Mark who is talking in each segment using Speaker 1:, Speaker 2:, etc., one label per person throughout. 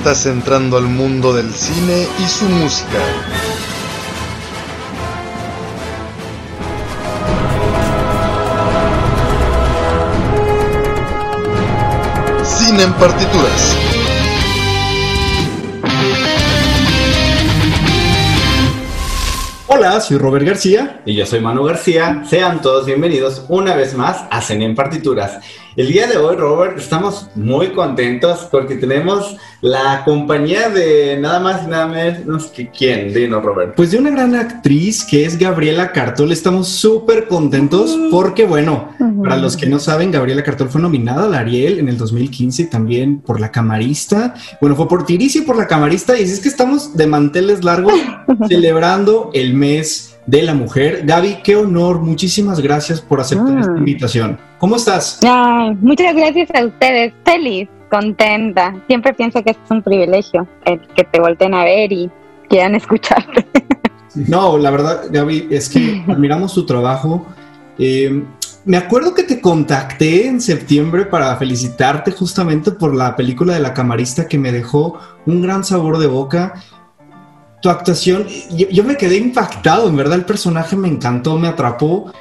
Speaker 1: Estás entrando al mundo del cine y su música. Cine en partituras.
Speaker 2: Hola, soy Robert García. Y yo soy Manu García. Sean todos bienvenidos una vez más a Cine en Partituras. El día de hoy, Robert, estamos muy contentos porque tenemos la compañía de nada más y nada menos que quién. Dinos, Robert. Pues de una gran actriz que es Gabriela Cartol. Estamos súper contentos porque, bueno, para los que no saben, Gabriela Cartol fue nominada al Ariel en el 2015 también por La Camarista. Bueno, fue por Tirici y por La Camarista. Y es que estamos de manteles largos celebrando el mes de la mujer. Gaby, qué honor. Muchísimas gracias por aceptar
Speaker 3: Ah.
Speaker 2: esta invitación. ¿Cómo estás?
Speaker 3: Ay, muchas gracias a ustedes. Feliz, contenta. Siempre pienso que es un privilegio el que te volteen a ver y quieran escucharte.
Speaker 2: No, la verdad, Gaby, es que admiramos tu trabajo. Eh, me acuerdo que te contacté en septiembre para felicitarte justamente por la película de la camarista que me dejó un gran sabor de boca. Tu actuación, yo, yo me quedé impactado, en verdad el personaje me encantó, me atrapó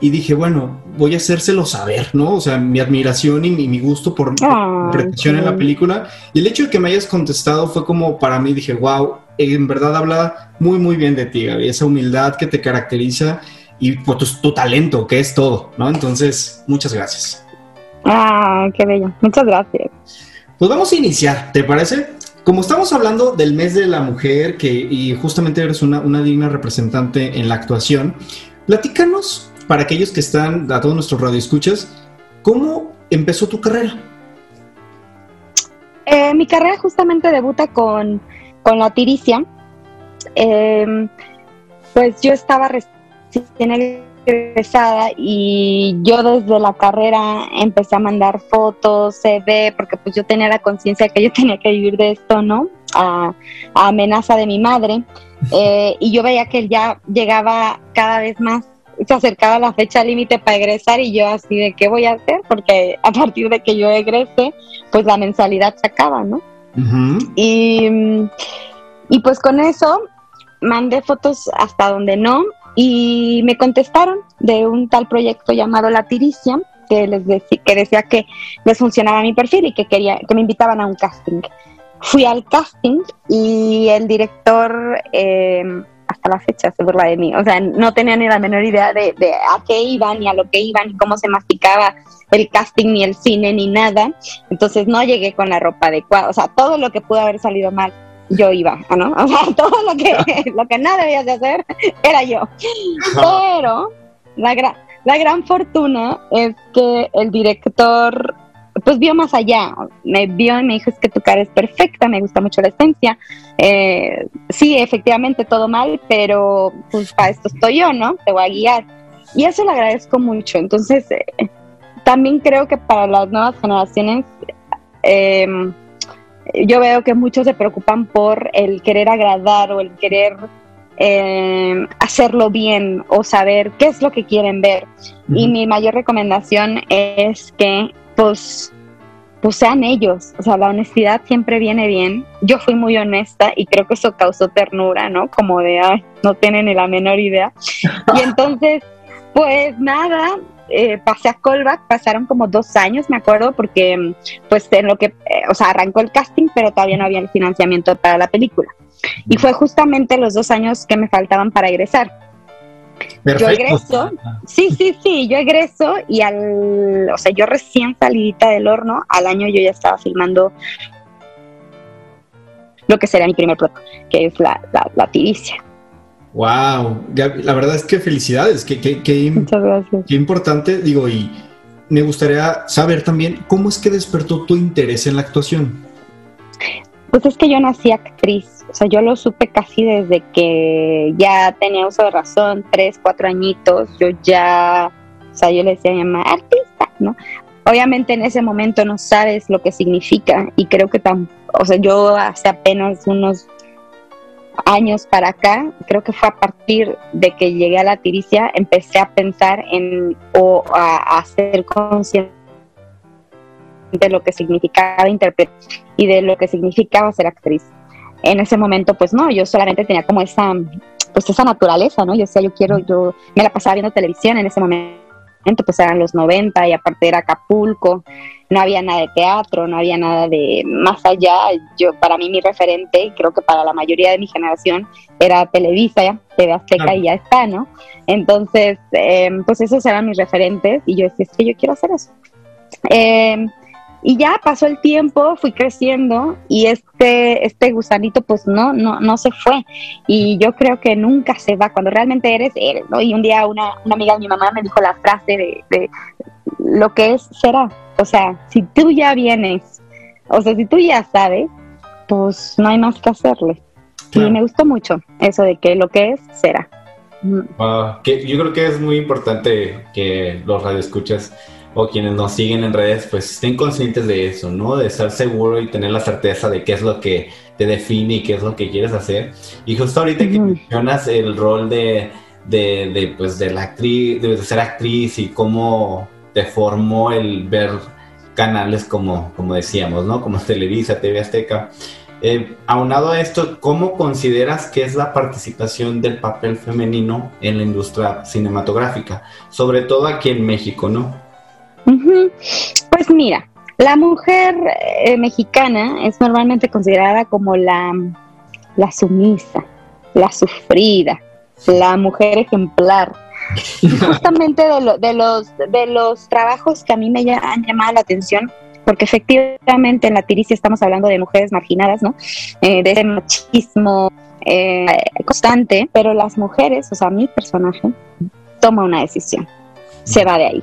Speaker 2: y dije, bueno, voy a hacérselo saber, ¿no? O sea, mi admiración y mi, mi gusto por la interpretación en la película. Y el hecho de que me hayas contestado fue como para mí, dije, wow, en verdad habla muy, muy bien de ti, Gaby, esa humildad que te caracteriza y pues, tu, tu talento, que es todo, ¿no? Entonces, muchas gracias.
Speaker 3: Ah, qué bello. Muchas gracias.
Speaker 2: Pues vamos a iniciar, ¿te parece? Como estamos hablando del mes de la mujer, que y justamente eres una, una digna representante en la actuación, platícanos, para aquellos que están, a todos nuestros radioescuchas, ¿cómo empezó tu carrera?
Speaker 3: Eh, mi carrera justamente debuta con, con la tiricia. Eh, pues yo estaba recién y yo desde la carrera empecé a mandar fotos, CD, porque pues yo tenía la conciencia que yo tenía que vivir de esto, ¿no? A, a amenaza de mi madre. Eh, y yo veía que él ya llegaba cada vez más, se acercaba la fecha límite para egresar y yo así de qué voy a hacer, porque a partir de que yo egrese, pues la mensualidad se acaba, ¿no?
Speaker 2: Ujú.
Speaker 3: Y, mm, y pues con eso mandé fotos hasta donde no y me contestaron de un tal proyecto llamado La Tiricia que les deci- que decía que les funcionaba mi perfil y que quería que me invitaban a un casting. Fui al casting y el director eh, hasta la fecha se burla de mí, o sea, no tenía ni la menor idea de, de a qué iban ni a lo que iban ni cómo se masticaba el casting ni el cine ni nada. Entonces no llegué con la ropa adecuada, o sea, todo lo que pudo haber salido mal, yo iba, ¿no? O sea, todo lo que, lo que no debías de hacer era yo. Pero la, gra- la gran fortuna es que el director pues vio más allá, me vio y me dijo es que tu cara es perfecta, me gusta mucho la esencia, Eh, sí, efectivamente todo mal, pero pues para esto estoy yo, ¿no? Te voy a guiar. Y eso le agradezco mucho, entonces eh, también creo que para las nuevas generaciones eh, yo veo que muchos se preocupan por el querer agradar o el querer eh, hacerlo bien o saber qué es lo que quieren ver. Y mi mayor recomendación es que pues, pues sean ellos. O sea, la honestidad siempre viene bien. Yo fui muy honesta y creo que eso causó ternura, ¿no? Como de, ay, no tienen ni la menor idea. Y entonces, pues nada, eh, pasé a callback, pasaron como dos años, me acuerdo, porque mm, pues en lo que, eh, o sea, arrancó el casting, pero todavía no había el financiamiento para la película. Y fue justamente los dos años que me faltaban para egresar. Yo egreso, sí, sí, sí, yo egreso y al, o sea, yo recién salidita del horno, al año yo ya estaba filmando lo que será mi primer proyecto, que es la, la, la tiricia.
Speaker 2: Wow, la verdad es que felicidades, que, que,
Speaker 3: Muchas gracias.
Speaker 2: qué importante, digo, y me gustaría saber también cómo es que despertó tu interés en la actuación.
Speaker 3: Pues es que yo nací actriz, o sea, yo lo supe casi desde que ya tenía uso de razón, tres, cuatro añitos, yo ya, o sea, yo le decía a mi mamá, artista, ¿no? Obviamente en ese momento no sabes lo que significa y creo que tan, o sea, yo hace apenas unos años para acá, creo que fue a partir de que llegué a la tiricia, empecé a pensar en o a, a ser consciente de lo que significaba interpretar y de lo que significaba ser actriz. En ese momento, pues no, yo solamente tenía como esa, pues esa naturaleza, ¿no? Yo decía, yo quiero, yo me la pasaba viendo televisión en ese momento, pues eran los 90 y aparte era Acapulco, no había nada de teatro, no había nada de más allá. Yo, para mí, mi referente, creo que para la mayoría de mi generación, era Televisa, TV Azteca y ya está, ¿no? Entonces, eh, pues esos eran mis referentes y yo decía, es que yo quiero hacer eso. Eh, y ya pasó el tiempo, fui creciendo y este, este gusanito pues no, no, no se fue. Y yo creo que nunca se va. Cuando realmente eres, eres, ¿no? Y un día una, una amiga de mi mamá me dijo la frase de, de, lo que es, será. O sea, si tú ya vienes, o sea, si tú ya sabes, pues no hay más que hacerle. Claro. Y me gustó mucho eso de que lo que es, será.
Speaker 4: Uh, que yo creo que es muy importante que los radioescuchas o quienes nos siguen en redes, pues estén conscientes de eso, ¿no? De estar seguro y tener la certeza de qué es lo que te define y qué es lo que quieres hacer. Y justo ahorita que mencionas el rol de, de, de, pues, de la actriz, de ser actriz y cómo te formó el ver canales como, como decíamos, ¿no? Como Televisa, TV Azteca. Eh, aunado a esto, ¿cómo consideras que es la participación del papel femenino en la industria cinematográfica? Sobre todo aquí en México, ¿no?
Speaker 3: Pues mira, la mujer eh, mexicana es normalmente considerada como la, la sumisa, la sufrida, la mujer ejemplar. Justamente de, lo, de, los, de los trabajos que a mí me han llamado la atención, porque efectivamente en la tiricia estamos hablando de mujeres marginadas, ¿no? Eh, de ese machismo eh, constante, pero las mujeres, o sea, mi personaje, toma una decisión, se va de ahí.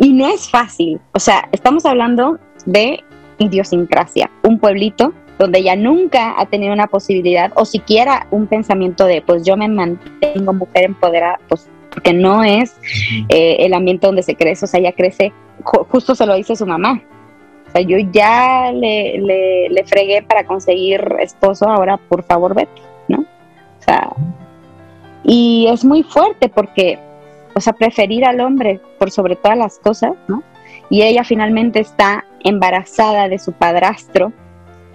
Speaker 3: Y no es fácil, o sea, estamos hablando de idiosincrasia, un pueblito donde ella nunca ha tenido una posibilidad o siquiera un pensamiento de, pues yo me mantengo mujer empoderada, pues porque no es eh, el ambiente donde se crece, o sea, ella crece, justo se lo dice su mamá, o sea, yo ya le, le, le fregué para conseguir esposo, ahora por favor vete, ¿no? O sea, y es muy fuerte porque o sea, preferir al hombre por sobre todas las cosas, ¿no? Y ella finalmente está embarazada de su padrastro,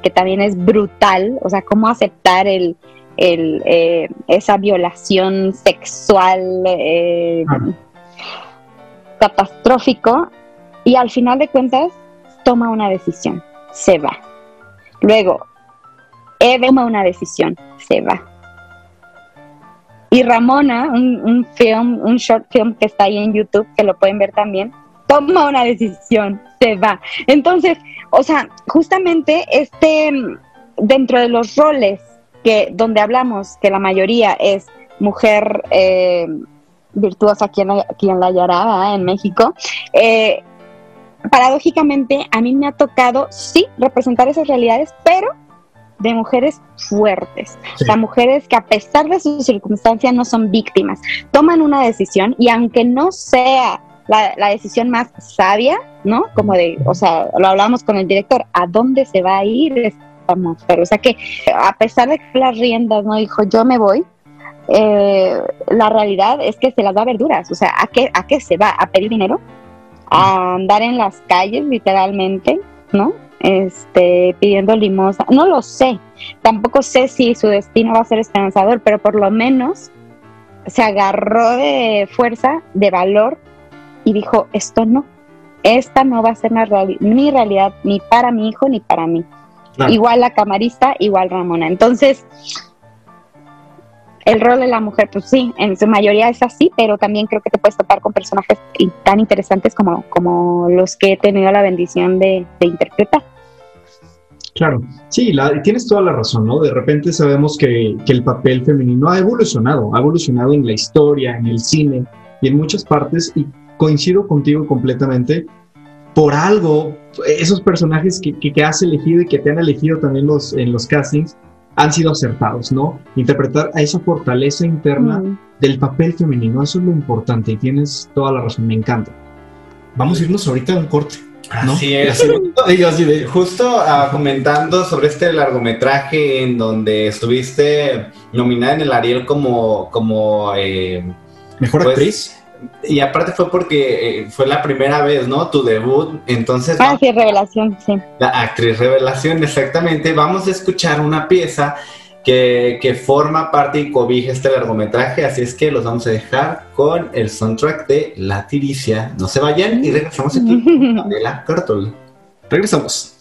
Speaker 3: que también es brutal, o sea, cómo aceptar el, el eh, esa violación sexual eh, catastrófico, y al final de cuentas toma una decisión, se va. Luego, Eve toma una decisión, se va y Ramona, un, film, un short film que está ahí en YouTube, que lo pueden ver también, toma una decisión, se va. Entonces, o sea, justamente este, dentro de los roles que donde hablamos que la mayoría es mujer eh, virtuosa aquí en, la, la Yarada, en México, eh, paradójicamente a mí me ha tocado, sí, representar esas realidades, pero de mujeres fuertes, sí. o sea, mujeres que a pesar de sus circunstancias no son víctimas, toman una decisión y aunque no sea la, la, decisión más sabia, ¿no? Como de, o sea, lo hablamos con el director, ¿a dónde se va a ir esta mujer? O sea que a pesar de que las riendas, ¿no? Dijo, yo me voy, eh, la realidad es que se las va a ver duras, o sea, ¿a qué, ¿a qué se va? ¿A pedir dinero? ¿A andar en las calles literalmente? ¿No? Este, pidiendo limosna. No lo sé, tampoco sé si su destino va a ser esperanzador, pero por lo menos se agarró de fuerza, de valor y dijo, esto no, esta no va a ser reali mi realidad ni para mi hijo ni para mí. Igual la camarista, igual Ramona. Entonces, el rol de la mujer, pues sí, en su mayoría es así, pero también creo que te puedes topar con personajes tan interesantes como, como los que he tenido la bendición de, de interpretar.
Speaker 2: Claro, sí, la, tienes toda la razón, ¿no? De repente sabemos que, que, el papel femenino ha evolucionado, ha evolucionado en la historia, en el cine y en muchas partes, y coincido contigo completamente. Por algo, esos personajes que, que, has elegido y que te han elegido también los, en los castings han sido acertados, ¿no? Interpretar a esa fortaleza interna del papel femenino, eso es lo importante y tienes toda la razón, me encanta. Vamos a irnos ahorita a un corte.
Speaker 4: Así es. Justo uh, comentando sobre este largometraje en donde estuviste nominada en el Ariel como, como eh,
Speaker 2: mejor pues, actriz.
Speaker 4: Y aparte fue porque eh, fue la primera vez, ¿no? Tu debut. Entonces.
Speaker 3: Ah, sí, revelación, sí.
Speaker 4: La actriz revelación, exactamente. Vamos a escuchar una pieza que, forma parte y cobija este largometraje, así es que los vamos a dejar con el soundtrack de La Tiricia. No se vayan y regresamos aquí de la Cartol.
Speaker 2: Regresamos.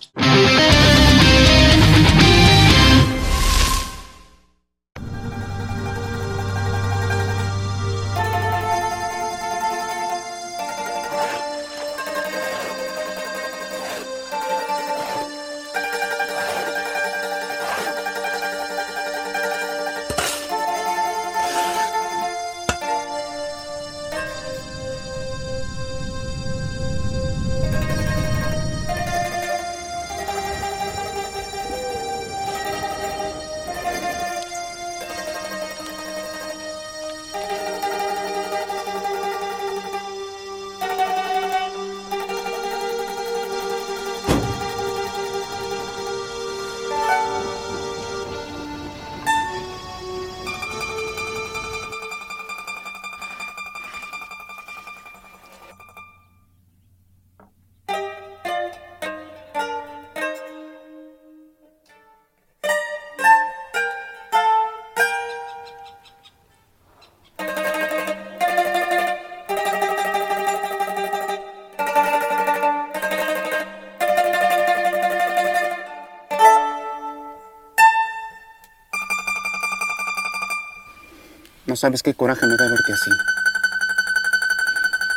Speaker 5: Sabes qué coraje me da verte así.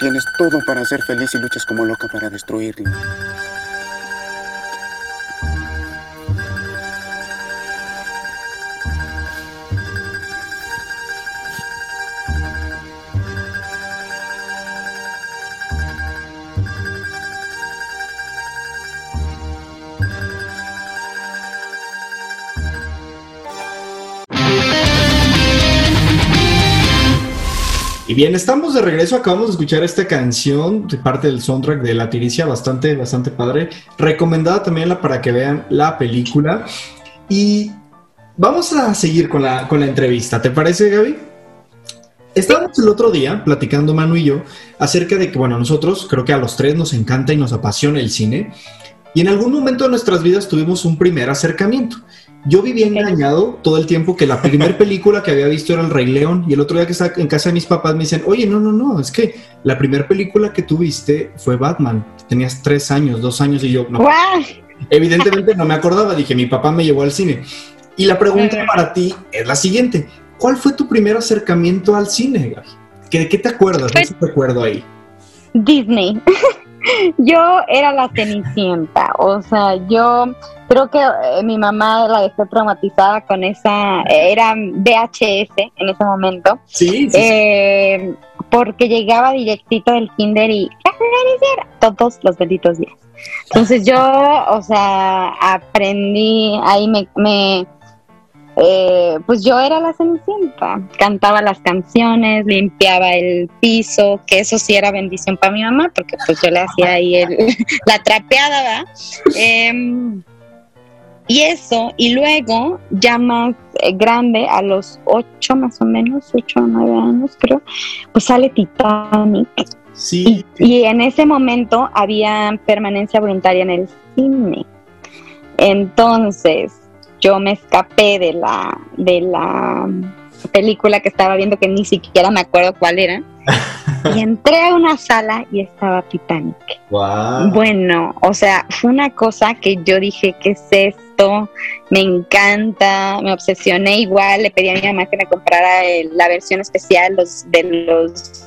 Speaker 5: Tienes todo para ser feliz y luchas como loca para destruirlo.
Speaker 2: Bien, estamos de regreso. Acabamos de escuchar esta canción de parte del soundtrack de La Tiricia, bastante, bastante padre. Recomendada también para que vean la película. Y vamos a seguir con la, con la entrevista. ¿Te parece, Gaby? Estábamos el otro día platicando Manu y yo acerca de que, bueno, nosotros creo que a los tres nos encanta y nos apasiona el cine. Y en algún momento de nuestras vidas tuvimos un primer acercamiento. Yo vivía engañado todo el tiempo que la primera película que había visto era El Rey León y el otro día que estaba en casa de mis papás me dicen, oye, no, no, no, es que la primera película que tú viste fue Batman. Tenías tres años, dos años y yo, no. Evidentemente no me acordaba, dije, mi papá me llevó al cine. Y la pregunta para ti es la siguiente, ¿cuál fue tu primer acercamiento al cine? ¿De qué te acuerdas? ¿Qué te acuerdo ahí?
Speaker 3: Disney. yo era la cenicienta, o sea, yo creo que eh, mi mamá la dejó traumatizada con esa, era VHS en ese momento.
Speaker 2: Sí,
Speaker 3: eh, porque llegaba directito del kinder y todos los benditos días. Entonces yo, o sea, aprendí, ahí me, me eh, pues yo era la cenicienta, cantaba las canciones, limpiaba el piso, que eso sí era bendición para mi mamá, porque pues yo le hacía ahí la trapeada, ¿verdad? Em, y eso, y luego, ya más eh, grande, a los ocho más o menos, ocho o nueve años creo, pues sale Titanic.
Speaker 2: Sí.
Speaker 3: y en ese momento había permanencia voluntaria en el cine. Entonces, yo me escapé de la, de la película que estaba viendo, que ni siquiera me acuerdo cuál era, y entré a una sala y estaba Titanic.
Speaker 4: Wow.
Speaker 3: Bueno, o sea, fue una cosa que yo dije, ¿qué es me encanta, me obsesioné igual, le pedí a mi mamá que me comprara la versión especial los, de los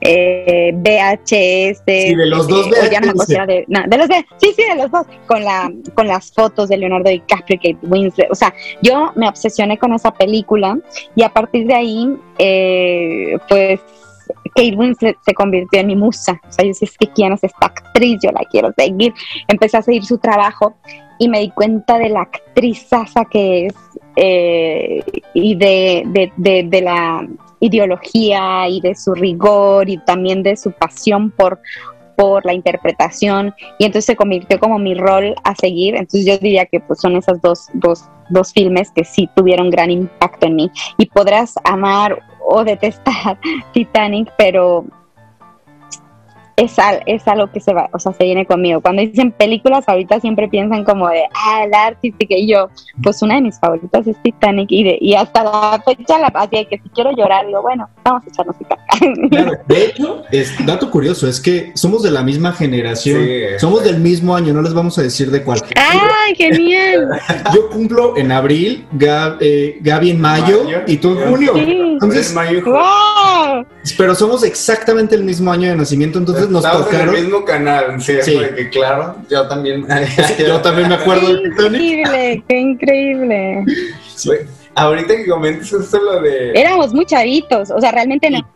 Speaker 3: eh, VHS.
Speaker 2: Sí, de los dos VHS.
Speaker 3: de, los sí, sí, de los dos, con, la, con las fotos de Leonardo DiCaprio y Kate Winslet. O sea, yo me obsesioné con esa película y a partir de ahí, eh, pues Kate Winslet se convirtió en mi musa. O sea, yo decía, es que quién es esta actriz, yo la quiero seguir. Empecé a seguir su trabajo y me di cuenta de la actriz que es eh, y de, de, la ideología y de su rigor y también de su pasión por, por la interpretación y entonces se convirtió como mi rol a seguir. Entonces yo diría que pues son esos dos, dos, dos filmes que sí tuvieron gran impacto en mí. Y podrás amar o detestar Titanic, pero es, es algo que se va, o sea, se viene conmigo. Cuando dicen películas, ahorita siempre piensan como de, ah, la artística, y yo, pues una de mis favoritas es Titanic, y, de, y hasta la fecha, la así que si quiero llorar, digo, bueno, vamos a echarnos
Speaker 2: Claro, de hecho, es dato curioso, es que somos de la misma generación, somos del mismo año, no les vamos a decir de cuál.
Speaker 3: ¡Ay, genial!
Speaker 2: Yo cumplo en abril, eh, Gaby en mayo, y tú en junio. Entonces,
Speaker 3: wow.
Speaker 2: pero somos exactamente el mismo año de nacimiento, entonces nos
Speaker 4: Estamos en el mismo canal, sí, Que, claro, yo también.
Speaker 2: yo también me acuerdo
Speaker 3: qué increíble, qué increíble.
Speaker 4: Ahorita que comentes esto lo de.
Speaker 3: Éramos muy chavitos, o sea, realmente no.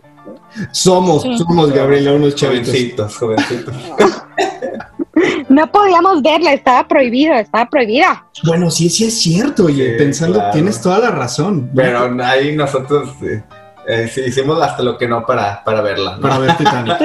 Speaker 2: Somos, somos, Gabriela, unos chavitos.
Speaker 4: Jovencitos,
Speaker 3: no podíamos verla, estaba prohibido, estaba prohibida.
Speaker 2: Bueno, sí, sí es cierto, oye, pensando, tienes toda la razón.
Speaker 4: Pero ahí nosotros eh, eh, sí, hicimos hasta lo que no para, para verla.
Speaker 2: Para ver Titanic.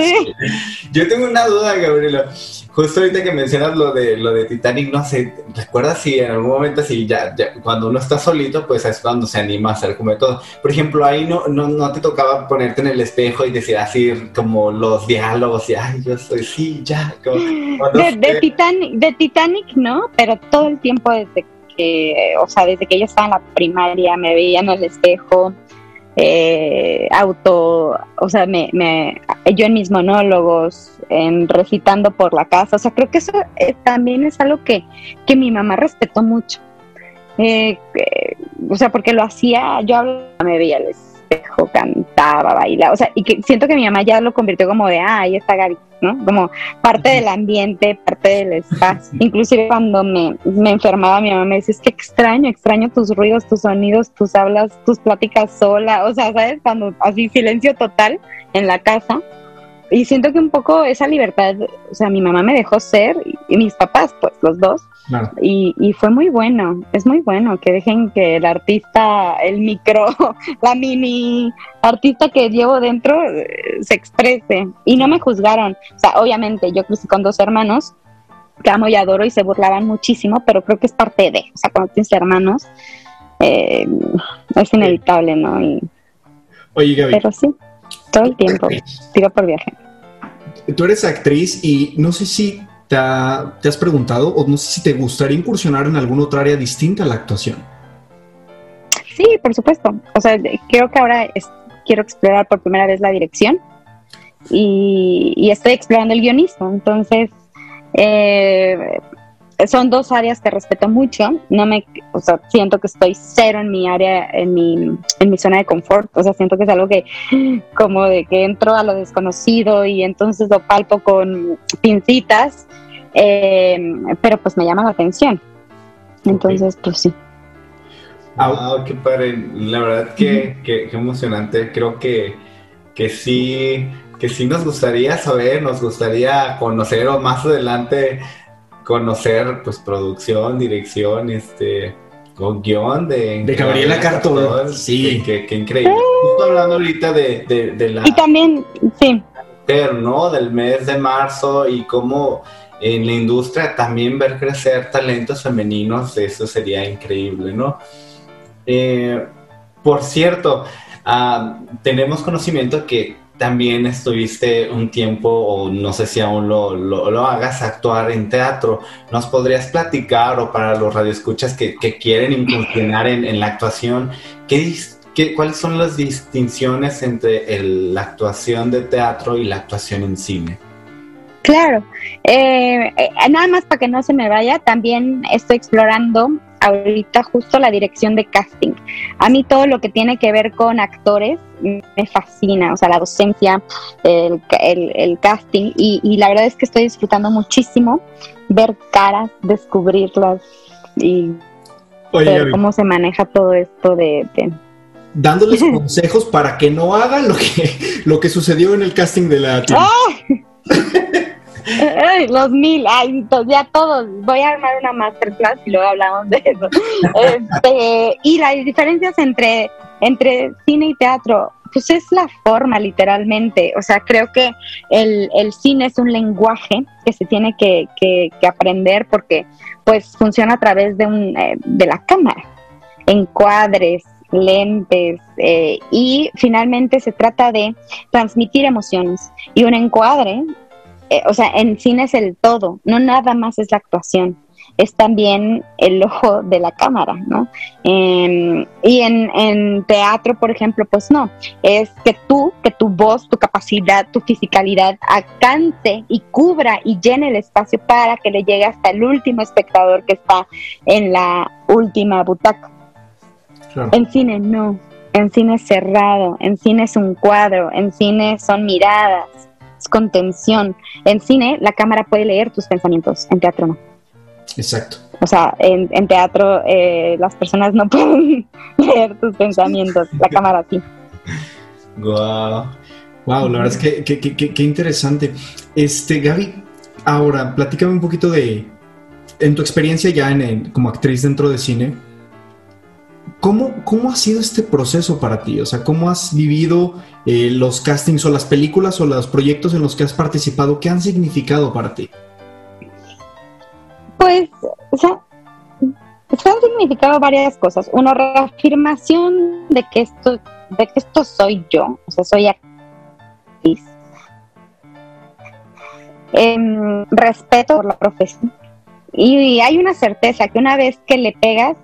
Speaker 4: Yo tengo una duda, Gabriela. Justo ahorita que mencionas lo de lo de Titanic, no sé, ¿recuerdas si en algún momento si ya, cuando uno está solito, pues es cuando se anima a hacer como todo? Por ejemplo, ahí no, no, no te tocaba ponerte en el espejo y decir así como los diálogos y ay, yo soy sí, ya.
Speaker 3: de, de, Titanic, de Titanic no, pero todo el tiempo desde que, o sea, desde que yo estaba en la primaria me veía en el espejo eh, auto, o sea, me, me, yo en mis monólogos, en recitando por la casa, o sea, creo que eso eh, también es algo que, que mi mamá respetó mucho. Eh, o sea, porque lo hacía, yo me veía el espejo, cantaba, bailaba, o sea, y que siento que mi mamá ya lo convirtió como de, ah, ahí está Gaby, ¿no? Como parte del ambiente, parte del espacio. Inclusive cuando me, me enfermaba, mi mamá me decía, es que extraño, extraño tus ruidos, tus sonidos, tus hablas, tus pláticas sola, o sea, ¿sabes? Cuando así silencio total en la casa y siento que un poco esa libertad, o sea, mi mamá me dejó ser y, mis papás, pues los dos, y, y, fue muy bueno, es muy bueno que dejen que el artista, el micro, la mini artista que llevo dentro eh, se exprese y no me juzgaron, o sea, obviamente yo crecí con dos hermanos que amo y adoro y se burlaban muchísimo, pero creo que es parte de, o sea, cuando tienes hermanos, eh, es inevitable, ¿no? Y,
Speaker 2: Oye, Gaby.
Speaker 3: Pero sí. Todo el tiempo, tiro por viaje.
Speaker 2: Tú eres actriz y no sé si te, has preguntado o no sé si te gustaría incursionar en alguna otra área distinta a la actuación.
Speaker 3: Sí, por supuesto. O sea, creo que ahora quiero explorar por primera vez la dirección y, y estoy explorando el guionismo. Entonces, eh, son dos áreas que respeto mucho. No me, o sea, siento que estoy cero en mi área, en mi, en mi zona de confort. O sea, siento que es algo que, como de que entro a lo desconocido y entonces lo palpo con pincitas, eh, pero pues me llama la atención. Entonces, pues sí.
Speaker 4: Wow, qué padre. La verdad que, que, emocionante. Creo que, que sí, que sí nos gustaría saber, nos gustaría conocer o más adelante conocer pues producción, dirección, este con guion de,
Speaker 2: de Gabriela Cartón.
Speaker 4: Sí. Qué, increíble. Justo hablando ahorita de, de, la...
Speaker 3: Y también, sí.
Speaker 4: ¿no? Del mes de marzo y cómo en la industria también ver crecer talentos femeninos, eso sería increíble, ¿no? Eh, por cierto, ah, tenemos conocimiento que también estuviste un tiempo, o no sé si aún lo, lo, hagas, actuar en teatro. ¿Nos podrías platicar, o para los radioescuchas que, que quieren incursionar en, en la actuación, ¿qué, qué, cuáles son las distinciones entre la actuación de teatro y la actuación en cine?
Speaker 3: Claro, eh, eh, nada más para que no se me vaya, también estoy explorando ahorita justo la dirección de casting. A mí todo lo que tiene que ver con actores me fascina, o sea, la docencia, el, el, casting, y, la verdad es que estoy disfrutando muchísimo ver caras, descubrirlas y ver cómo se maneja todo esto de...
Speaker 2: Dándoles consejos para que no hagan lo que, lo que sucedió en el casting de la...
Speaker 3: los mil, ay, ya todos. Voy a armar una masterclass y luego hablamos de eso. Este, y las diferencias entre, entre cine y teatro, pues es la forma, literalmente. O sea, creo que el, cine es un lenguaje que se tiene que, aprender porque pues funciona a través de, un, eh, de la cámara, encuadres, lentes eh, y finalmente se trata de transmitir emociones y un encuadre eh, o sea, en cine es el todo, no nada más es la actuación, es también el ojo de la cámara, ¿no? Em, y en, teatro, por ejemplo, pues no, es que tú, que tu voz, tu capacidad, tu fisicalidad alcance y cubra y llene el espacio para que le llegue hasta el último espectador que está en la última butaca. En cine no, en cine es cerrado, en cine es un cuadro, en cine son miradas, contención. En cine, la cámara puede leer tus pensamientos, en teatro no.
Speaker 2: Exacto.
Speaker 3: O sea, en, teatro eh, las personas no pueden leer tus pensamientos, la cámara sí.
Speaker 2: Wow. Wow, la verdad es que qué interesante. Este, Gaby, ahora platícame un poquito de, en tu experiencia ya en, como actriz dentro de cine, ¿Cómo, ¿Cómo ha sido este proceso para ti? O sea, ¿cómo has vivido eh, los castings o las películas o los proyectos en los que has participado? ¿Qué han significado para ti?
Speaker 3: Pues, o sea, se han significado varias cosas. Una reafirmación de que esto, de que esto soy yo, o sea, soy actriz. Em, respeto por la profesión. y hay una certeza que una vez que le pegas,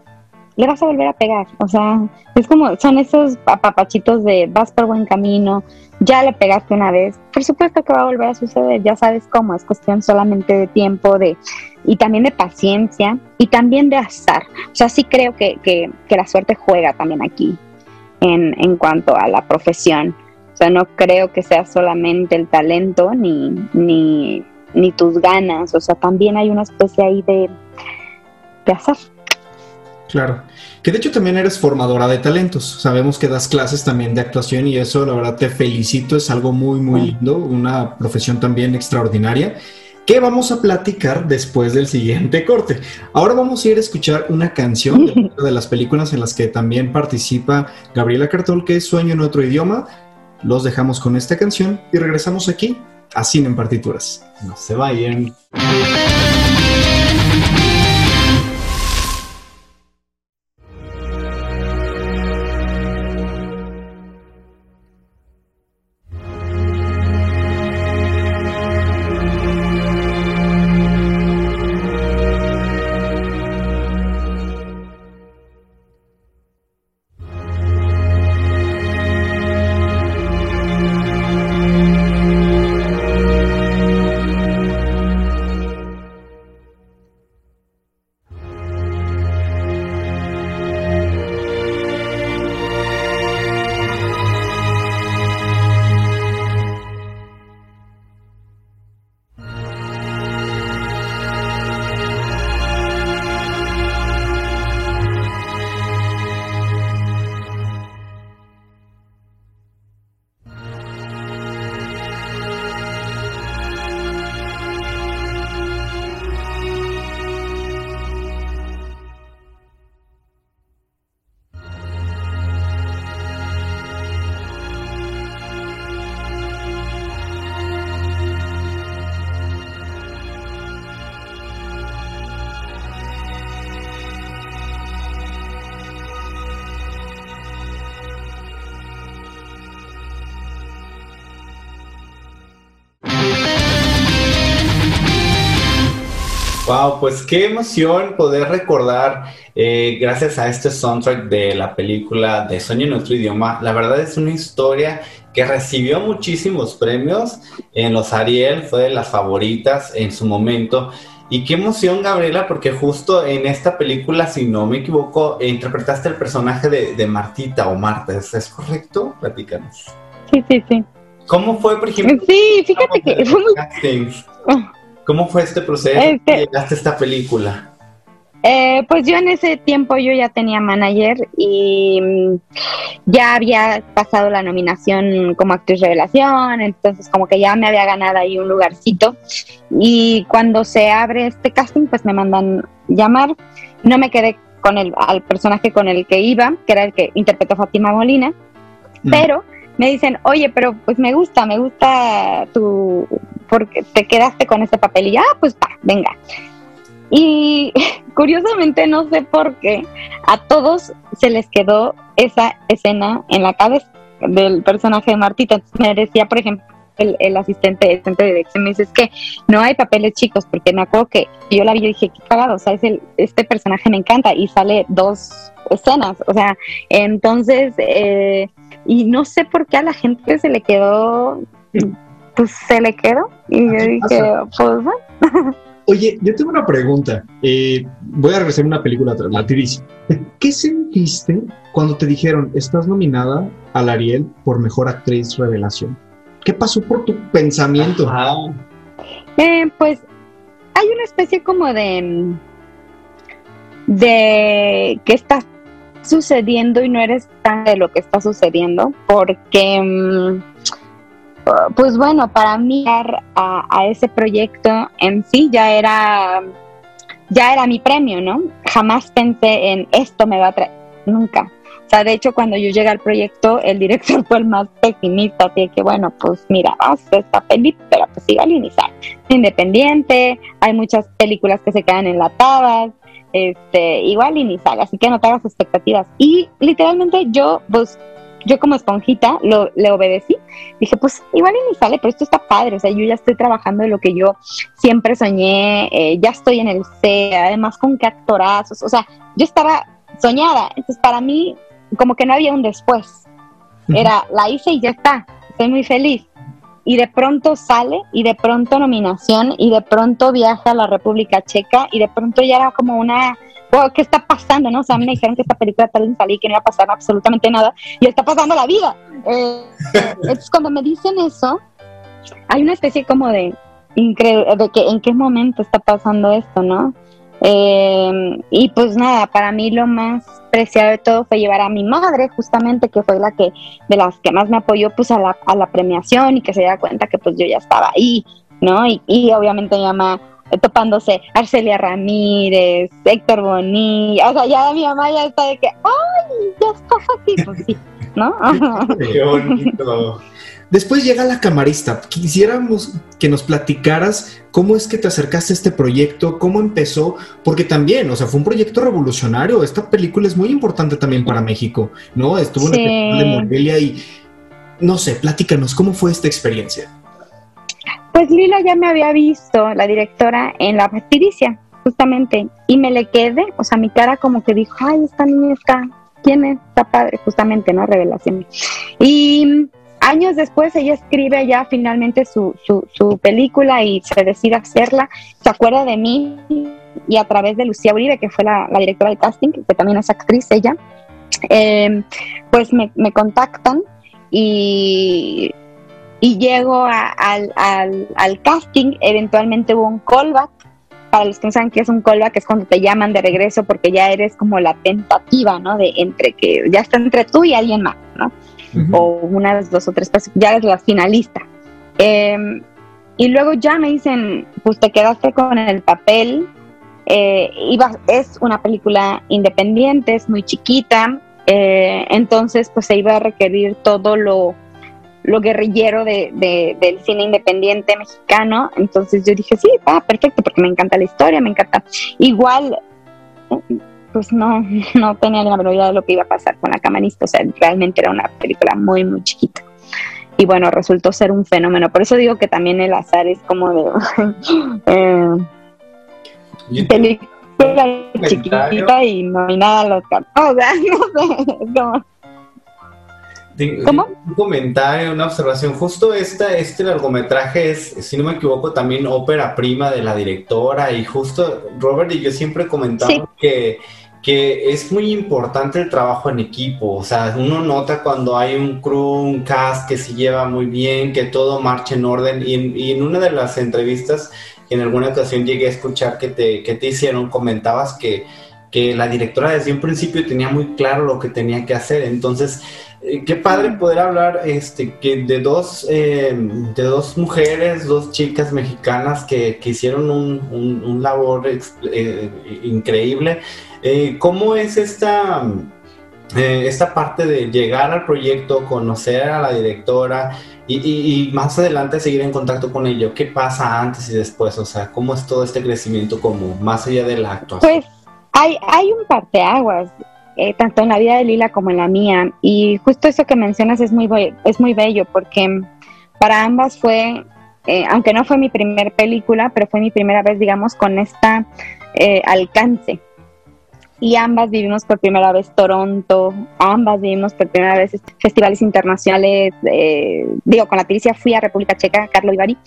Speaker 3: le vas a volver a pegar. O sea, es como, son esos papachitos de vas por buen camino, ya le pegaste una vez, por supuesto que va a volver a suceder, ya sabes cómo, es cuestión solamente de tiempo, de y también de paciencia y también de azar. O sea, sí creo que, que, que la suerte juega también aquí en, en cuanto a la profesión. O sea, no creo que sea solamente el talento ni, ni, ni tus ganas, o sea, también hay una especie ahí de, de azar.
Speaker 2: Claro. Que de hecho también eres formadora de talentos. Sabemos que das clases también de actuación y eso, la verdad, te felicito. Es algo muy, muy lindo. Una profesión también extraordinaria. Que vamos a platicar después del siguiente corte. Ahora vamos a ir a escuchar una canción de una de las películas en las que también participa Gabriela Cartol, que es Sueño en otro idioma. Los dejamos con esta canción y regresamos aquí a Cine en Partituras.
Speaker 4: No se vayan. Wow, pues qué emoción poder recordar, eh, gracias a este soundtrack de la película de Sueño en otro idioma. La verdad es una historia que recibió muchísimos premios en los Ariel, fue de las favoritas en su momento. Y qué emoción, Gabriela, porque justo en esta película, si no me equivoco, interpretaste el personaje de, Martita o Marta, ¿es, correcto? Platícanos.
Speaker 3: Sí, sí, sí.
Speaker 4: ¿Cómo fue, por ejemplo?
Speaker 3: Sí, fíjate que fue muy...
Speaker 4: ¿Cómo fue este proceso? Este... ¿Llegaste a esta película?
Speaker 3: Eh, pues yo en ese tiempo yo ya tenía manager y mm, ya había pasado la nominación como actriz revelación, entonces como que ya me había ganado ahí un lugarcito y cuando se abre este casting pues me mandan llamar, no me quedé con el al personaje con el que iba, que era el que interpretó Fátima Molina, mm. pero me dicen, oye, pero pues me gusta, me gusta tu, porque te quedaste con este papel y ya, pues va, venga. Y curiosamente, no sé por qué, a todos se les quedó esa escena en la cabeza del personaje de Martita. me decía, por ejemplo, el, asistente, el centro de dirección, me dice, es que no hay papeles chicos, porque me acuerdo que yo la vi y dije, qué cagado, o sea, es el, este personaje me encanta y sale dos escenas, o sea, entonces, eh, y no sé por qué a la gente se le quedó, pues se le quedó, y yo dije, pues bueno.
Speaker 2: Oye, yo tengo una pregunta. Eh, voy a regresar una película tras la ¿Qué sentiste cuando te dijeron estás nominada al Ariel por mejor actriz revelación? ¿Qué pasó por tu pensamiento?
Speaker 3: Eh, pues hay una especie como de de que está sucediendo y no eres tan de lo que está sucediendo porque mm, pues bueno, para mí a, ese proyecto en sí ya era, ya era mi premio, ¿no? Jamás pensé en esto me va a traer, nunca. O sea, de hecho, cuando yo llegué al proyecto, el director fue el más pesimista, así que bueno, pues mira, vamos a esta película, pero pues igual iniciar. Independiente, hay muchas películas que se quedan enlatadas, este, igual inicial, así que no te hagas expectativas. Y literalmente yo, pues yo como esponjita lo, le obedecí. Dije, pues igual y ni sale, pero esto está padre. O sea, yo ya estoy trabajando en lo que yo siempre soñé, eh, ya estoy en el C, además con qué actorazos. O sea, yo estaba soñada. Entonces, para mí, como que no había un después. Era, la hice y ya está. Estoy muy feliz. Y de pronto sale, y de pronto nominación, y de pronto viaja a la República Checa, y de pronto ya era como una ¿qué está pasando? ¿no? O me dijeron que esta película tal vez salí que no iba a pasar absolutamente nada y está pasando la vida. Eh, entonces, cuando me dicen eso, hay una especie como de, de que en qué momento está pasando esto, ¿no? Eh, y pues nada, para mí lo más preciado de todo fue llevar a mi madre, justamente, que fue la que, de las que más me apoyó pues a la, a la premiación y que se diera cuenta que pues yo ya estaba ahí, ¿no? Y, y obviamente mi mamá topándose Arcelia Ramírez, Héctor Bonilla, o sea, ya mi mamá ya está de que, ¡ay! Ya estás aquí, pues sí, ¿no?
Speaker 4: Qué bonito.
Speaker 2: Después llega la camarista. Quisiéramos que nos platicaras cómo es que te acercaste a este proyecto, cómo empezó, porque también, o sea, fue un proyecto revolucionario. Esta película es muy importante también para México, ¿no? Estuvo en el de Morelia y, no sé, platícanos, ¿cómo fue esta experiencia?
Speaker 3: Pues Lila ya me había visto, la directora, en la fastidicia, justamente, y me le quedé, o sea, mi cara como que dijo, ay, esta niña está, ¿quién es? Está padre, justamente, ¿no? Revelación. Y años después ella escribe ya finalmente su, su, su película y se decide hacerla, se acuerda de mí y a través de Lucía Uribe, que fue la, directora de casting, que también es actriz ella, eh, pues me, me contactan y y llego al, al, casting, eventualmente hubo un callback. Para los que no saben qué es un callback, es cuando te llaman de regreso porque ya eres como la tentativa, ¿no? De entre que ya está entre tú y alguien más, ¿no? O unas dos o tres personas, ya eres la finalista. Em, y luego ya me dicen, pues te quedaste con el papel. Eh, es una película independiente, es muy chiquita, eh, entonces pues se iba a requerir todo lo lo guerrillero de, del cine independiente mexicano. Entonces yo dije, sí, va, perfecto, porque me encanta la historia, me encanta. Igual, pues no, no tenía la menor idea de lo que iba a pasar con la camarista. O sea, realmente era una película muy, muy chiquita. Y bueno, resultó ser un fenómeno. Por eso digo que también el azar es como de... eh, película chiquita y nominada a los... O sea, no sé, es como ¿Cómo?
Speaker 4: Un comentario, una observación. Justo esta, este largometraje es, si no me equivoco, también ópera prima de la directora. Y justo Robert y yo siempre comentamos que, que es muy importante el trabajo en equipo. O sea, uno nota cuando hay un crew, un cast que se lleva muy bien, que todo marcha en orden. Y, y en una de las entrevistas que en alguna ocasión llegué a escuchar que te, que te hicieron, comentabas que que la directora desde un principio tenía muy claro lo que tenía que hacer. Entonces, eh, qué padre poder hablar este, que de, dos, eh, de dos mujeres, dos chicas mexicanas que, que hicieron un, un, labor eh, increíble. ¿Cómo es esta, esta parte de llegar al proyecto, conocer a la directora y, y, más adelante seguir en contacto con ello? ¿Qué pasa antes y después? O sea, ¿cómo es todo este crecimiento como más allá de la actuación?
Speaker 3: Pues hay, hay un parteaguas eh, tanto en la vida de Lila como en la mía. Y justo eso que mencionas es muy, es muy bello porque para ambas fue, eh, aunque no fue mi primer película, pero fue mi primera vez, digamos, con esta eh, alcance. Y ambas vivimos por primera vez Toronto, ambas vivimos por primera vez festivales internacionales. digo, con la Tiricia fui a República Checa, Carlo Ivari,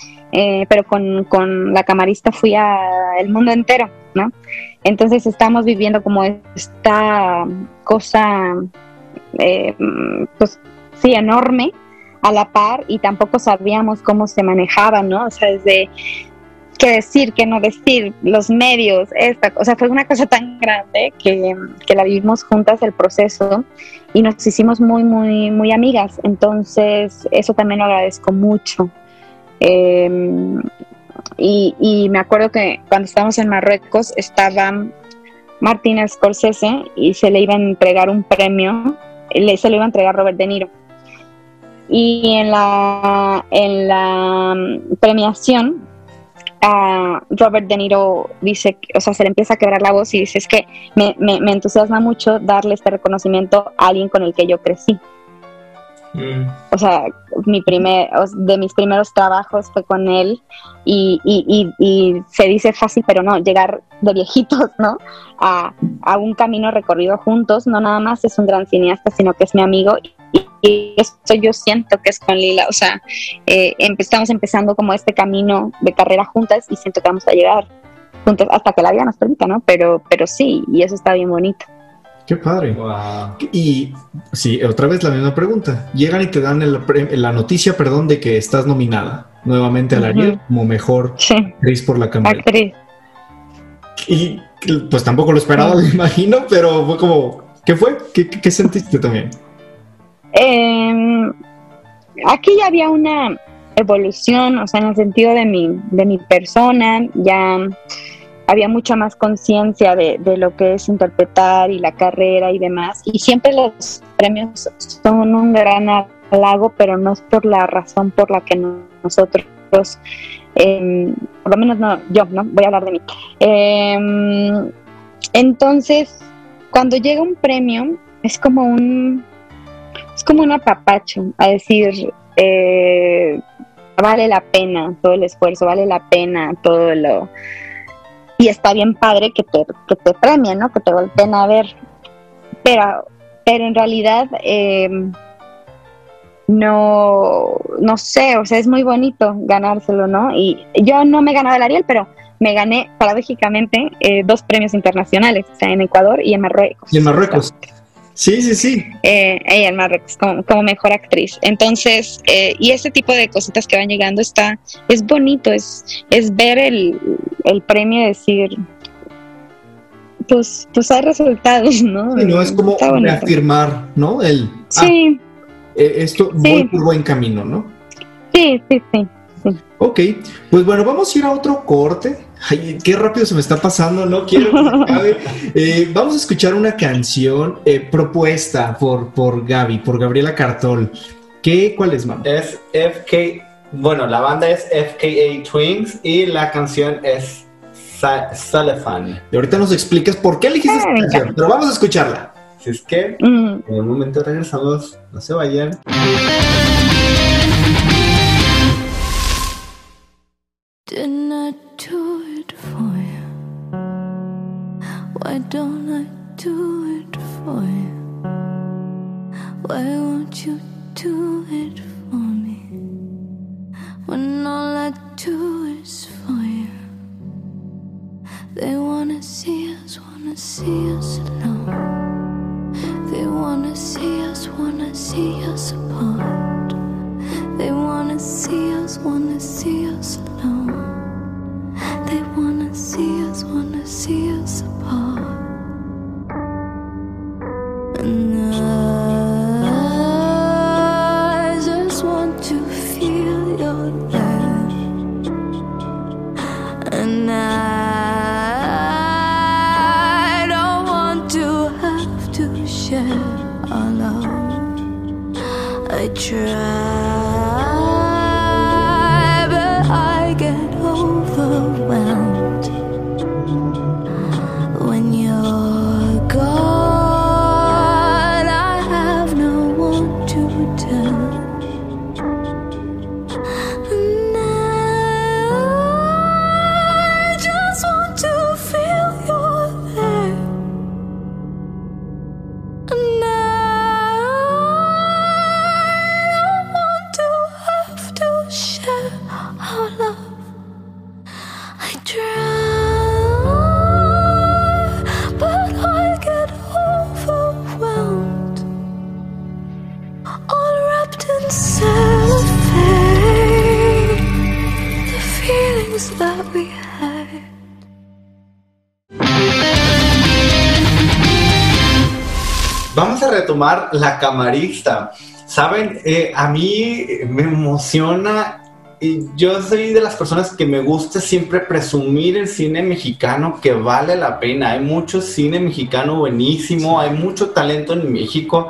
Speaker 3: pero con, con la camarista fui a el mundo entero, ¿no? Entonces estamos viviendo como esta cosa, eh, pues sí, enorme a la par y tampoco sabíamos cómo se manejaba, ¿no? O sea, desde qué decir, qué no decir, los medios, esta, o sea, fue una cosa tan grande que, la vivimos juntas el proceso y nos hicimos muy, muy, muy amigas. Entonces, eso también lo agradezco mucho. Eh, y, me acuerdo que cuando estábamos en Marruecos estaba Martín Scorsese y se le iba a entregar un premio, se lo iba a entregar Robert De Niro. Y en la, en la mm, premiación, Robert De Niro dice, o sea, se le empieza a quebrar la voz y dice, es que me, me entusiasma mucho darle este reconocimiento a alguien con el que yo crecí. O sea, mi primer, de mis primeros trabajos fue con él y, se dice fácil, pero no, llegar de viejitos, ¿no? A, un camino recorrido juntos, no nada más es un gran cineasta, sino que es mi amigo y, esto yo siento que es con Lila, o sea, eh, estamos empezando como este camino de carrera juntas y siento que vamos a llegar juntas hasta que la vida nos permita, ¿no? Pero, pero sí, y eso está bien bonito.
Speaker 2: Qué padre. Y sí, otra vez la misma pregunta. Llegan y te dan la noticia, perdón, de que estás nominada nuevamente a la Ariel como mejor actriz por la cámara. Actriz. Y pues tampoco lo esperaba, me imagino, pero fue como, ¿qué fue? ¿Qué, sentiste también?
Speaker 3: Em, aquí ya había una evolución, o sea, en el sentido de mi, de mi persona, ya había mucha más conciencia de, lo que es interpretar y la carrera y demás. Y siempre los premios son un gran halago, pero no es por la razón por la que nosotros, em, por lo menos no, yo, ¿no? Voy a hablar de mí. Em, entonces, cuando llega un premio, es como un, es como un apapacho, a decir, eh, vale la pena todo el esfuerzo, vale la pena todo lo y está bien padre que te, que te premien, ¿no? Que te volteen a ver. Pero, pero en realidad eh, no, no sé, o sea, es muy bonito ganárselo, ¿no? Y yo no me he ganado el Ariel, pero me gané paradójicamente eh, dos premios internacionales, o sea, en Ecuador y en Marruecos.
Speaker 2: Y en Marruecos. Sí, sí, sí.
Speaker 3: Eh, ella en Marruecos como, mejor actriz. Entonces, eh, y ese tipo de cositas que van llegando está, es bonito, es, es ver el, el premio y decir, pues, pues hay resultados, ¿no?
Speaker 2: Sí, no es como reafirmar, ¿no? El,
Speaker 3: ah, sí.
Speaker 2: Eh, esto voy por buen camino, ¿no?
Speaker 3: Sí, sí, sí.
Speaker 2: Ok, pues bueno, vamos a ir a otro corte. Ay, qué rápido se me está pasando, no quiero que eh, vamos a escuchar una canción eh, propuesta por, por Gaby, por Gabriela Cartol. ¿Qué, ¿Cuál es, mamá?
Speaker 4: Es FK, bueno, la banda es FKA Twins y la canción es Salafan.
Speaker 2: Y ahorita nos explicas por qué elegiste esta canción, pero vamos a escucharla.
Speaker 4: Si es que mm. en un momento regresamos, no se vayan. You do it for
Speaker 6: me when all I do is for you. They wanna see us, wanna see us alone. They wanna see us, wanna see us apart. They wanna see us, wanna see us alone. They wanna see us, wanna see us apart. And I
Speaker 4: sure. La camarista. Saben, Eh, a mí me emociona. y Yo soy de las personas que me gusta siempre presumir el cine mexicano que vale la pena. Hay mucho cine mexicano buenísimo, hay mucho talento en México.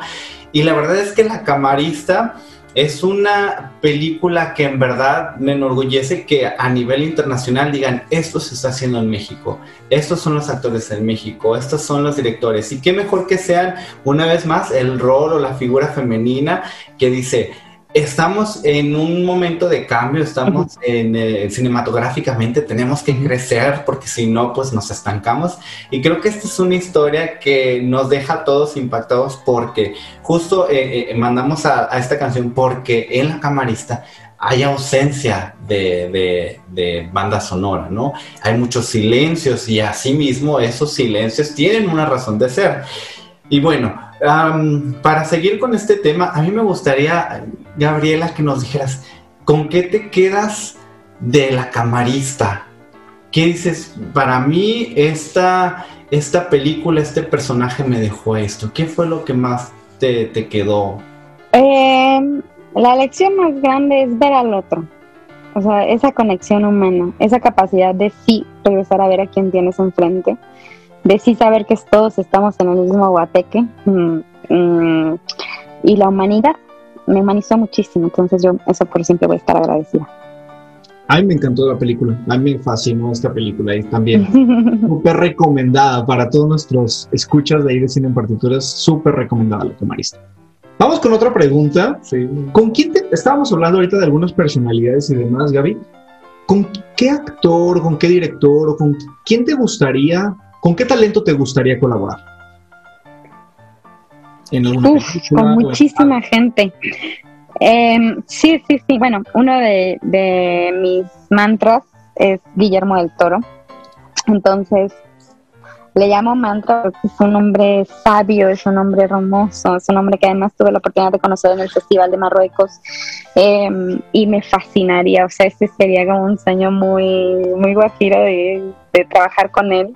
Speaker 4: Y la verdad es que La Camarista es una película que en verdad me enorgullece que a nivel internacional digan, esto se está haciendo en México, estos son los actores en México, estos son los directores. Y qué mejor que sean, una vez más, el rol o la figura femenina que dice, estamos en un momento de cambio, estamos en, eh, cinematográficamente, tenemos que crecer porque si no, pues nos estancamos. Y creo que esta es una historia que nos deja a todos impactados porque justo eh, eh, mandamos a, a esta canción porque en la camarista hay ausencia de, de- de banda sonora, ¿no? Hay muchos silencios y asimismo esos silencios tienen una razón de ser. Y bueno, para seguir con este tema, a mí me gustaría, Gabriela, que nos dijeras, ¿con qué te quedas de la camarista? ¿Qué dices? Para mí, esta, esta película, este personaje me dejó esto. ¿Qué fue lo que más te, te quedó?
Speaker 3: Eh, la lección más grande es ver al otro. O sea, esa conexión humana, esa capacidad de sí regresar a ver a quien tienes enfrente, de sí saber que todos estamos en el mismo guateque. mm, mm, y la humanidad me humanizó muchísimo. Entonces, yo, eso por siempre voy a estar agradecida.
Speaker 2: A mí me encantó la película, a mí me fascinó esta película y también súper recomendada para todos nuestros escuchas de ahí de cine en partituras, súper recomendada la camarista. Vamos con otra pregunta. ¿Con quién te, estábamos hablando ahorita de algunas personalidades y demás, Gaby? ¿Con qué actor, con qué director o con quién te gustaría, con qué talento te gustaría colaborar? En alguna
Speaker 3: Uf,
Speaker 2: película
Speaker 3: con
Speaker 2: en-
Speaker 3: muchísima gente. Em, sí, sí, sí. Bueno, uno de, de mis mantras es Guillermo del Toro. Entonces, le llamo mantra porque es un hombre sabio, es un hombre hermoso, es un hombre que además tuve la oportunidad de conocer en el Festival de Marruecos em, y me fascinaría. O sea, este sería como un sueño muy, muy guajiro de, de trabajar con él.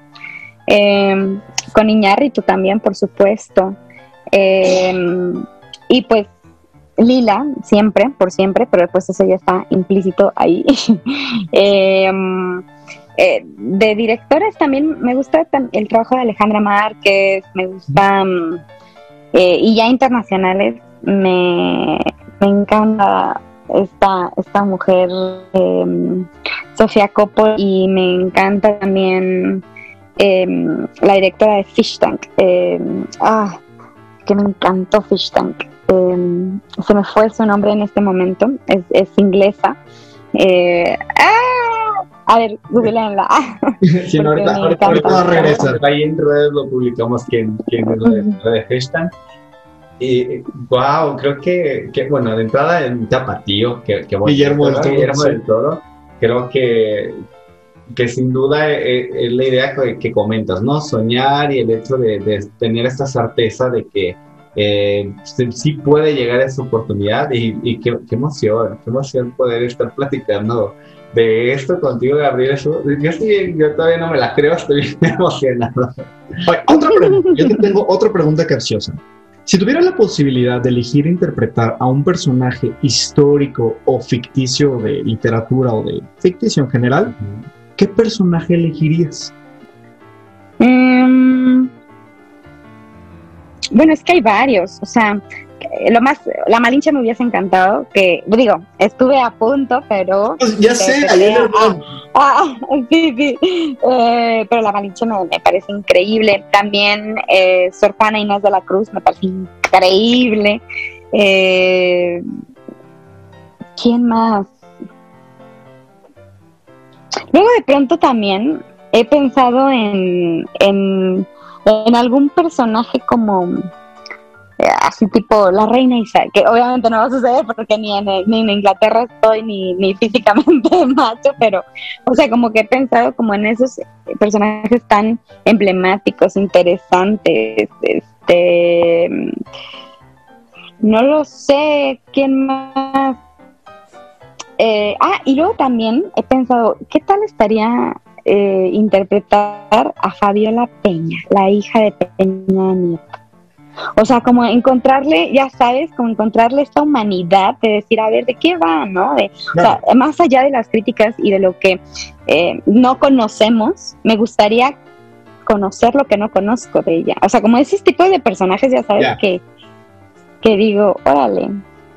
Speaker 3: Em, con Iñárritu también, por supuesto. Eh, y pues Lila, siempre, por siempre, pero después eso ya está implícito ahí. Eh, eh, de directores también me gusta el trabajo de Alejandra Márquez, me gusta, mm, eh, y ya internacionales, me, me encanta esta, esta mujer, eh, Sofía Coppola, y me encanta también la directora de Fish Tank. ah, que me encantó Fish Tank. Eh, se me fue su nombre en este momento, es, es inglesa. Eh, ¡ah! A ver, googleenla.
Speaker 2: Sí, no, ahorita, ahorita- ahorita
Speaker 3: encanta.
Speaker 2: va a regresar.
Speaker 4: Ahí en redes lo publicamos quién, quién es la de, la de hashtag. Y wow, creo que, que, bueno, de entrada en Tapatío, que, que
Speaker 2: Guillermo, del Toro,
Speaker 4: Guillermo del Toro, creo que, que sin duda es, es la idea que, que, comentas, ¿no? Soñar y el hecho de, de tener esta certeza de que eh, sí, sí, puede llegar a esa oportunidad y, y qué, qué, emoción, qué emoción poder estar platicando de esto contigo, Gabriel. Yo, yo, sí, yo todavía no me la creo, estoy bien emocionado.
Speaker 2: Oye, otra pregunta, yo te tengo otra pregunta capciosa. Si tuvieras la posibilidad de elegir interpretar a un personaje histórico o ficticio de literatura o de ficticio en general, ¿qué personaje elegirías?
Speaker 3: Mm, bueno, es que hay varios, o sea, lo más, la Malinche me hubiese encantado, que digo, estuve a punto, pero...
Speaker 2: Pues ya sé, ayer
Speaker 3: ah, ah, sí, sí, eh, pero la Malinche me, me, parece increíble, también eh, Sor Juana Inés de la Cruz me parece increíble, eh, ¿quién más? Luego de pronto también he pensado en, en, en algún personaje como así tipo la reina Isabel, que obviamente no va a suceder porque ni en, ni en Inglaterra estoy ni, ni físicamente macho, pero o sea, como que he pensado como en esos personajes tan emblemáticos, interesantes, este no lo sé, ¿quién más? Eh, ah, y luego también he pensado, ¿qué tal estaría eh, interpretar a Fabiola Peña, la hija de Peña Nieto? O sea, como encontrarle, ya sabes, como encontrarle esta humanidad de decir, a ver, ¿de qué va? ¿No? De, claro. o sea, más allá de las críticas y de lo que eh, no conocemos, me gustaría conocer lo que no conozco de ella. O sea, como ese tipo de personajes, ya sabes, yeah. que, que digo, órale,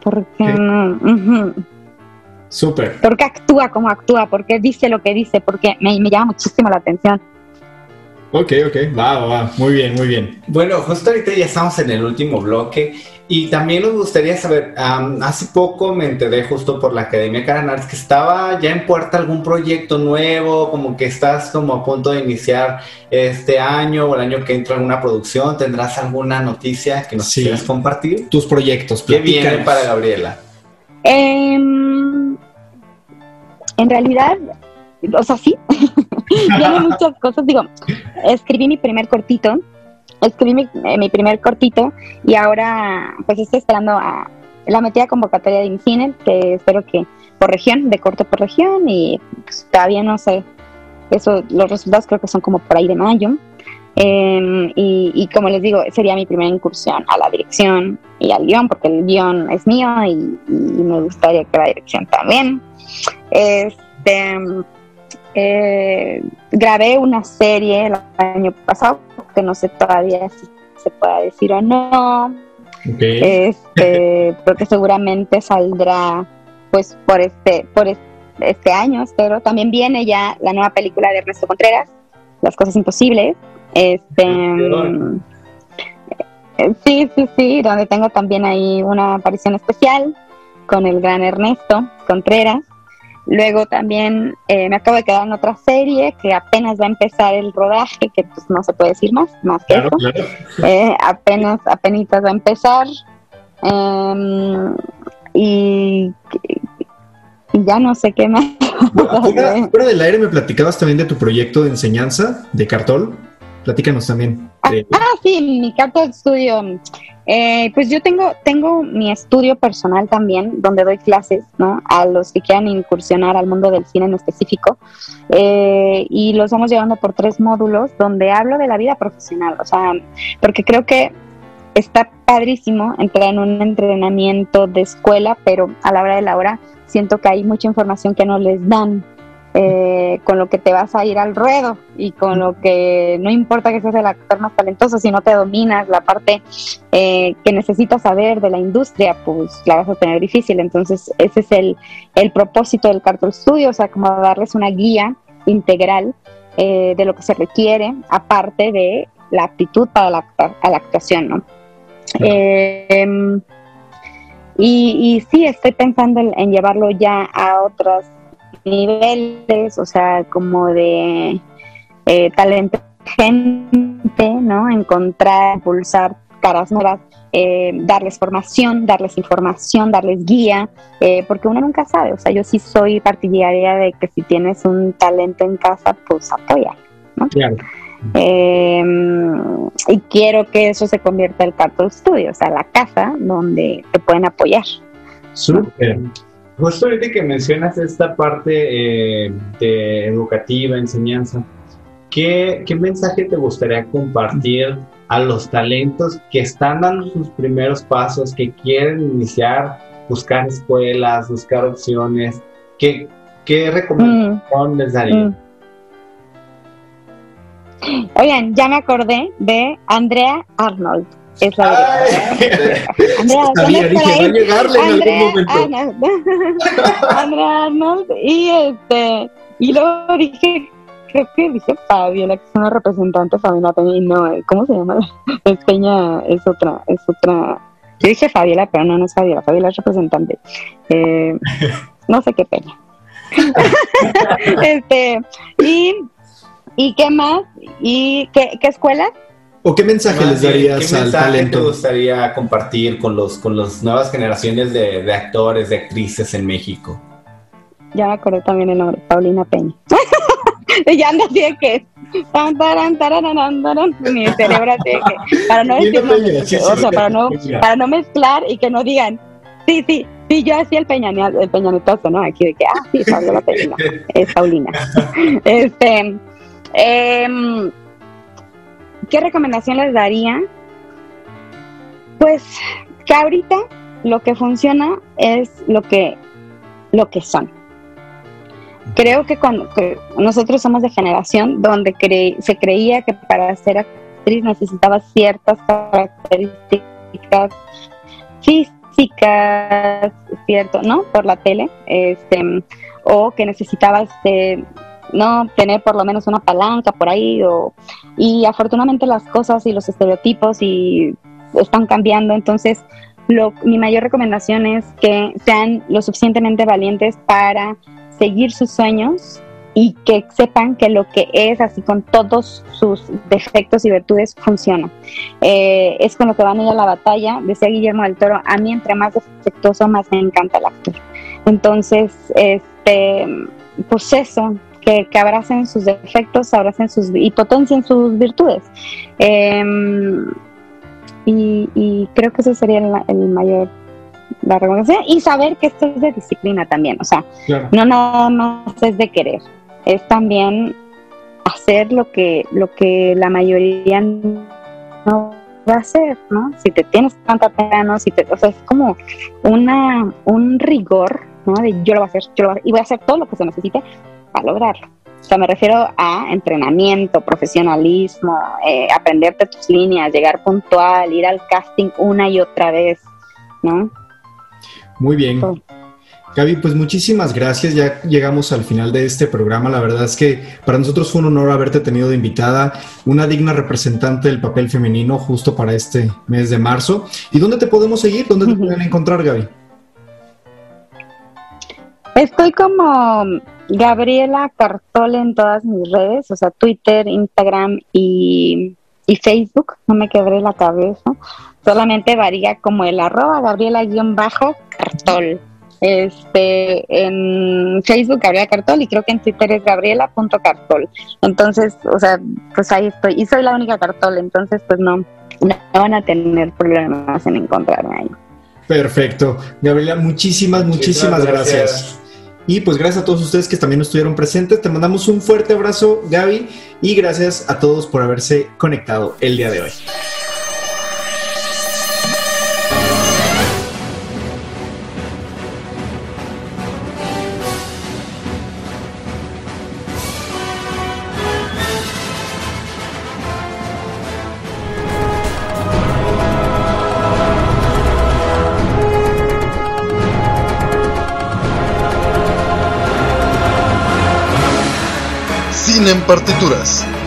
Speaker 3: ¿por qué no? Uh -huh.
Speaker 2: Súper.
Speaker 3: ¿Por qué actúa como actúa? ¿Por qué dice lo que dice? Porque me, me llama muchísimo la atención.
Speaker 2: Ok, ok, va, va, muy bien, muy bien.
Speaker 4: Bueno, justo ahorita ya estamos en el último bloque y también nos gustaría saber, um, hace poco me enteré justo por la Academia Caranares que estaba ya en puerta algún proyecto nuevo, como que estás como a punto de iniciar este año o el año que entra alguna producción, ¿tendrás alguna noticia que nos sí. quieras compartir?
Speaker 2: Tus proyectos,
Speaker 4: ¿Qué viene para Gabriela?
Speaker 3: Eh, en realidad, o sea, sí, tiene muchas cosas. Digo, escribí mi primer cortito, escribí mi, eh, mi, primer cortito y ahora pues estoy esperando a la metida convocatoria de INCINE, que espero que por región, de corto por región y pues, todavía no sé, eso, los resultados creo que son como por ahí de mayo. Eh, y, y, como les digo, sería mi primera incursión a la dirección y al guion, porque el guion es mío y, y me gustaría que la dirección también. Este, eh, grabé una serie el año pasado, que no sé todavía si se puede decir o no.
Speaker 2: Okay.
Speaker 3: Este, porque seguramente saldrá pues por este, por este año, espero. También viene ya la nueva película de Ernesto Contreras, Las Cosas Imposibles. Este, sí, sí, sí, donde tengo también ahí una aparición especial con el gran Ernesto Contreras. Luego también eh, me acabo de quedar en otra serie que apenas va a empezar el rodaje, que pues no se puede decir más, más que
Speaker 2: claro,
Speaker 3: eso.
Speaker 2: claro.
Speaker 3: Eh, apenas, apenas va a empezar. Eh, y, y, ya no sé qué más.
Speaker 2: Fuera, fuera, del aire me platicabas también de tu proyecto de enseñanza de Cartol. Platícanos también. De...
Speaker 3: Ah, ah, sí, mi Cartol Studio. Eh, pues yo tengo, tengo mi estudio personal también, donde doy clases ¿no? a los que quieran incursionar al mundo del cine en específico. Eh, y los vamos llevando por tres módulos donde hablo de la vida profesional. O sea, porque creo que está padrísimo entrar en un entrenamiento de escuela, pero a la hora de la hora siento que hay mucha información que no les dan eh, con lo que te vas a ir al ruedo y con lo que no importa que seas el actor más talentoso, si no te dominas la parte eh, que necesitas saber de la industria, pues la vas a tener difícil. Entonces, ese es el, el propósito del Cartol Studio, o sea, como darles una guía integral eh, de lo que se requiere, aparte de la aptitud para la, a la actuación, ¿no? Uh y, y sí, estoy pensando en, en llevarlo ya a otras niveles, o sea, como de eh, talento gente, ¿no? Encontrar, impulsar caras nuevas, eh, darles formación, darles información, darles guía, eh, porque uno nunca sabe. O sea, yo sí soy partidaria de que si tienes un talento en casa, pues apoya. ¿no?
Speaker 2: Claro.
Speaker 3: Eh, y quiero que eso se convierta en Cartoon Studio, o sea, la casa donde te pueden apoyar.
Speaker 2: Súper.
Speaker 4: Justo ahorita que mencionas esta parte eh, educativa, enseñanza, ¿qué, ¿qué mensaje te gustaría compartir a los talentos que están dando sus primeros pasos, que quieren iniciar, buscar escuelas, buscar opciones? ¿Qué, qué recomendación les daría?
Speaker 3: Mm. Oigan, ya me acordé de Andrea Arnold. Es la directora. Andrea. Arnold. Andrea Arnold. Y este, y luego dije, creo que dije Fabiola, que es una representante Fabiola Peña, y no, ¿cómo se llama? Es Peña, es otra, es otra. Yo dije Fabiola, pero no, no es Fabiola, Fabiola es representante. Eh, no sé qué Peña. este, y, ¿y qué más? ¿Y qué, qué escuela?
Speaker 2: ¿O qué mensaje les
Speaker 4: bien,
Speaker 2: darías
Speaker 4: ¿Qué
Speaker 2: al
Speaker 4: mensaje te
Speaker 2: talento?
Speaker 4: gustaría compartir con los con las nuevas generaciones de, de actores, de actrices en México?
Speaker 3: Ya me acordé también el nombre, Paulina Peña. Y ya ando así de que. tan, taran, tararan, taran, Mi cerebro así de que. Para no
Speaker 2: Peña, sí, sí,
Speaker 3: o sea, para no, para no mezclar y que no digan. Sí, sí, sí, yo hacía el peñanea- el peñanetazo, ¿no? Aquí de que, ah, sí, Paulina Peña. Es Paulina. Este. em, ¿Qué recomendación les daría? Pues que ahorita lo que funciona es lo que, lo que son. Creo que cuando nosotros somos de generación donde se creía que para ser actriz necesitabas ciertas características físicas, cierto, ¿no? Por la tele, este, o que necesitabas eh, no tener por lo menos una palanca por ahí, y afortunadamente las cosas y los estereotipos y están cambiando, entonces mi mayor recomendación es que sean lo suficientemente valientes para seguir sus sueños y que sepan que lo que es, así con todos sus defectos y virtudes, funciona. Eh, es con lo que van a ir a la batalla. Decía Guillermo del Toro, a mí entre más defectuoso, más me encanta el actor. Entonces, este, pues eso, que, que abracen sus defectos, abracen sus y potencien sus virtudes. Eh, y, y creo que ese sería el, el mayor la recomendación y saber que esto es de disciplina también, o sea,
Speaker 2: Claro.
Speaker 3: no nada más es de querer, es también hacer lo que lo que la mayoría no va a hacer, ¿no? Si te tienes tanta pena. Si te, o sea, es como una un rigor, ¿no? De yo lo voy a hacer, yo lo voy a hacer, y voy a hacer todo lo que se necesite para lograrlo. O sea, me refiero a entrenamiento, profesionalismo, eh, aprenderte tus líneas, llegar puntual, ir al casting una y otra vez, ¿no?
Speaker 2: Muy bien. Gaby, pues muchísimas gracias. Ya llegamos al final de este programa. La verdad es que para nosotros fue un honor haberte tenido de invitada, una digna representante del papel femenino justo para este mes de marzo. ¿Y dónde te podemos seguir? ¿Dónde te pueden encontrar, Gaby?
Speaker 3: Estoy como Gabriela Cartol en todas mis redes, o sea, Twitter, Instagram y, y Facebook. No me quebré la cabeza. Solamente varía como el arroba Gabriela-Cartol. Este, en Facebook Gabriela Cartol y creo que en Twitter es Gabriela.cartol. Entonces, o sea, pues ahí estoy. Y soy la única Cartol, entonces pues no, no van a tener problemas en encontrarme ahí.
Speaker 2: Perfecto. Gabriela, muchísimas, muchísimas
Speaker 4: Muchísimas
Speaker 2: gracias.
Speaker 4: gracias.
Speaker 2: Y pues gracias a todos ustedes que también estuvieron presentes. Te mandamos un fuerte abrazo, Gaby, y gracias a todos por haberse conectado el día de hoy.
Speaker 1: Partituras.